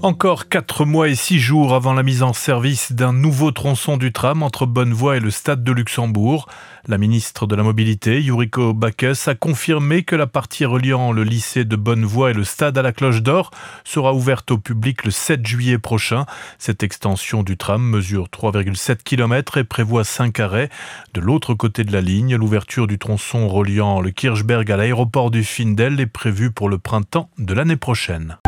Encore quatre mois et six jours avant la mise en service d'un nouveau tronçon du tram entre Bonnevoie et le stade de Luxembourg, la ministre de la Mobilité, Yuriko Bacchus, a confirmé que la partie reliant le lycée de Bonnevoie et le stade à la Cloche d'Or sera ouverte au public le 7 juillet prochain. Cette extension du tram mesure 3,7 km et prévoit 5 arrêts. De l'autre côté de la ligne, l'ouverture du tronçon reliant le Kirchberg à l'aéroport du Findel est prévue pour le printemps de l'année prochaine.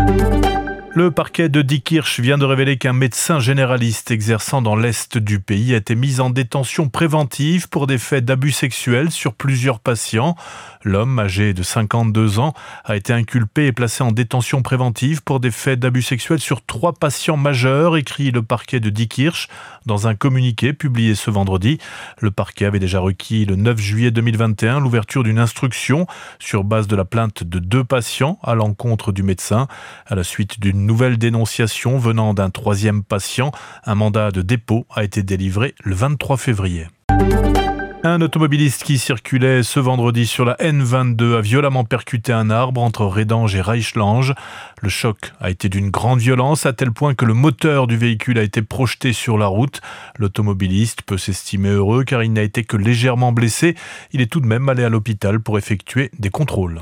Le parquet de Diekirch vient de révéler qu'un médecin généraliste exerçant dans l'Est du pays a été mis en détention préventive pour des faits d'abus sexuels sur plusieurs patients. L'homme, âgé de 52 ans, a été inculpé et placé en détention préventive pour des faits d'abus sexuels sur trois patients majeurs, écrit le parquet de Diekirch dans un communiqué publié ce vendredi. Le parquet avait déjà requis le 9 juillet 2021 l'ouverture d'une instruction sur base de la plainte de deux patients à l'encontre du médecin. À la suite d'une nouvelle dénonciation venant d'un troisième patient. Un mandat de dépôt a été délivré le 23 février. Un automobiliste qui circulait ce vendredi sur la N22 a violemment percuté un arbre entre Redange et Reichlange. Le choc a été d'une grande violence à tel point que le moteur du véhicule a été projeté sur la route. L'automobiliste peut s'estimer heureux car il n'a été que légèrement blessé. Il est tout de même allé à l'hôpital pour effectuer des contrôles.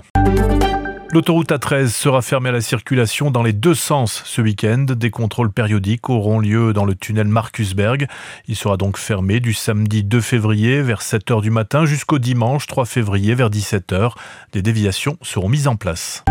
L'autoroute A13 sera fermée à la circulation dans les deux sens ce week-end. Des contrôles périodiques auront lieu dans le tunnel Markusberg. Il sera donc fermé du samedi 2 février vers 7h du matin jusqu'au dimanche 3 février vers 17h. Des déviations seront mises en place.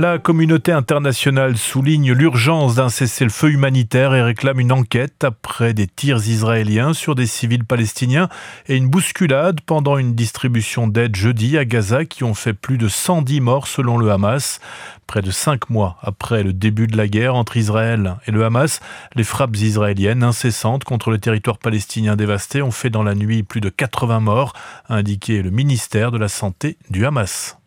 La communauté internationale souligne l'urgence d'un cessez-le-feu humanitaire et réclame une enquête après des tirs israéliens sur des civils palestiniens et une bousculade pendant une distribution d'aide jeudi à Gaza qui ont fait plus de 110 morts selon le Hamas. Près de cinq mois après le début de la guerre entre Israël et le Hamas, les frappes israéliennes incessantes contre le territoire palestinien dévasté ont fait dans la nuit plus de 80 morts, a indiqué le ministère de la Santé du Hamas.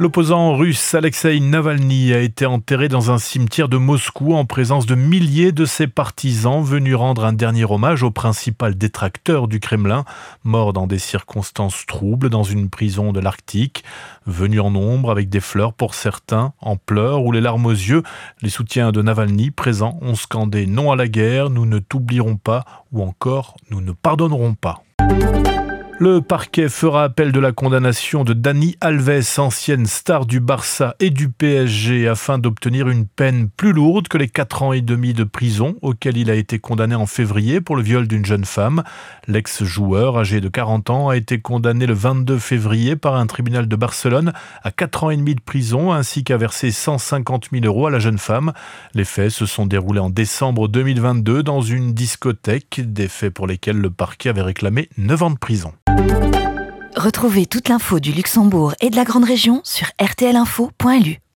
L'opposant russe Alexei Navalny a été enterré dans un cimetière de Moscou en présence de milliers de ses partisans venus rendre un dernier hommage au principal détracteur du Kremlin, mort dans des circonstances troubles dans une prison de l'Arctique. Venus en nombre avec des fleurs pour certains, en pleurs ou les larmes aux yeux, les soutiens de Navalny présents ont scandé non à la guerre, nous ne t'oublierons pas ou encore nous ne pardonnerons pas. Le parquet fera appel de la condamnation de Dani Alves, ancienne star du Barça et du PSG, afin d'obtenir une peine plus lourde que les 4 ans et demi de prison auquel il a été condamné en février pour le viol d'une jeune femme. L'ex-joueur, âgé de 40 ans, a été condamné le 22 février par un tribunal de Barcelone à 4 ans et demi de prison ainsi qu'à verser 150 000 euros à la jeune femme. Les faits se sont déroulés en décembre 2022 dans une discothèque, des faits pour lesquels le parquet avait réclamé 9 ans de prison. Retrouvez toute l'info du Luxembourg et de la Grande Région sur rtlinfo.lu.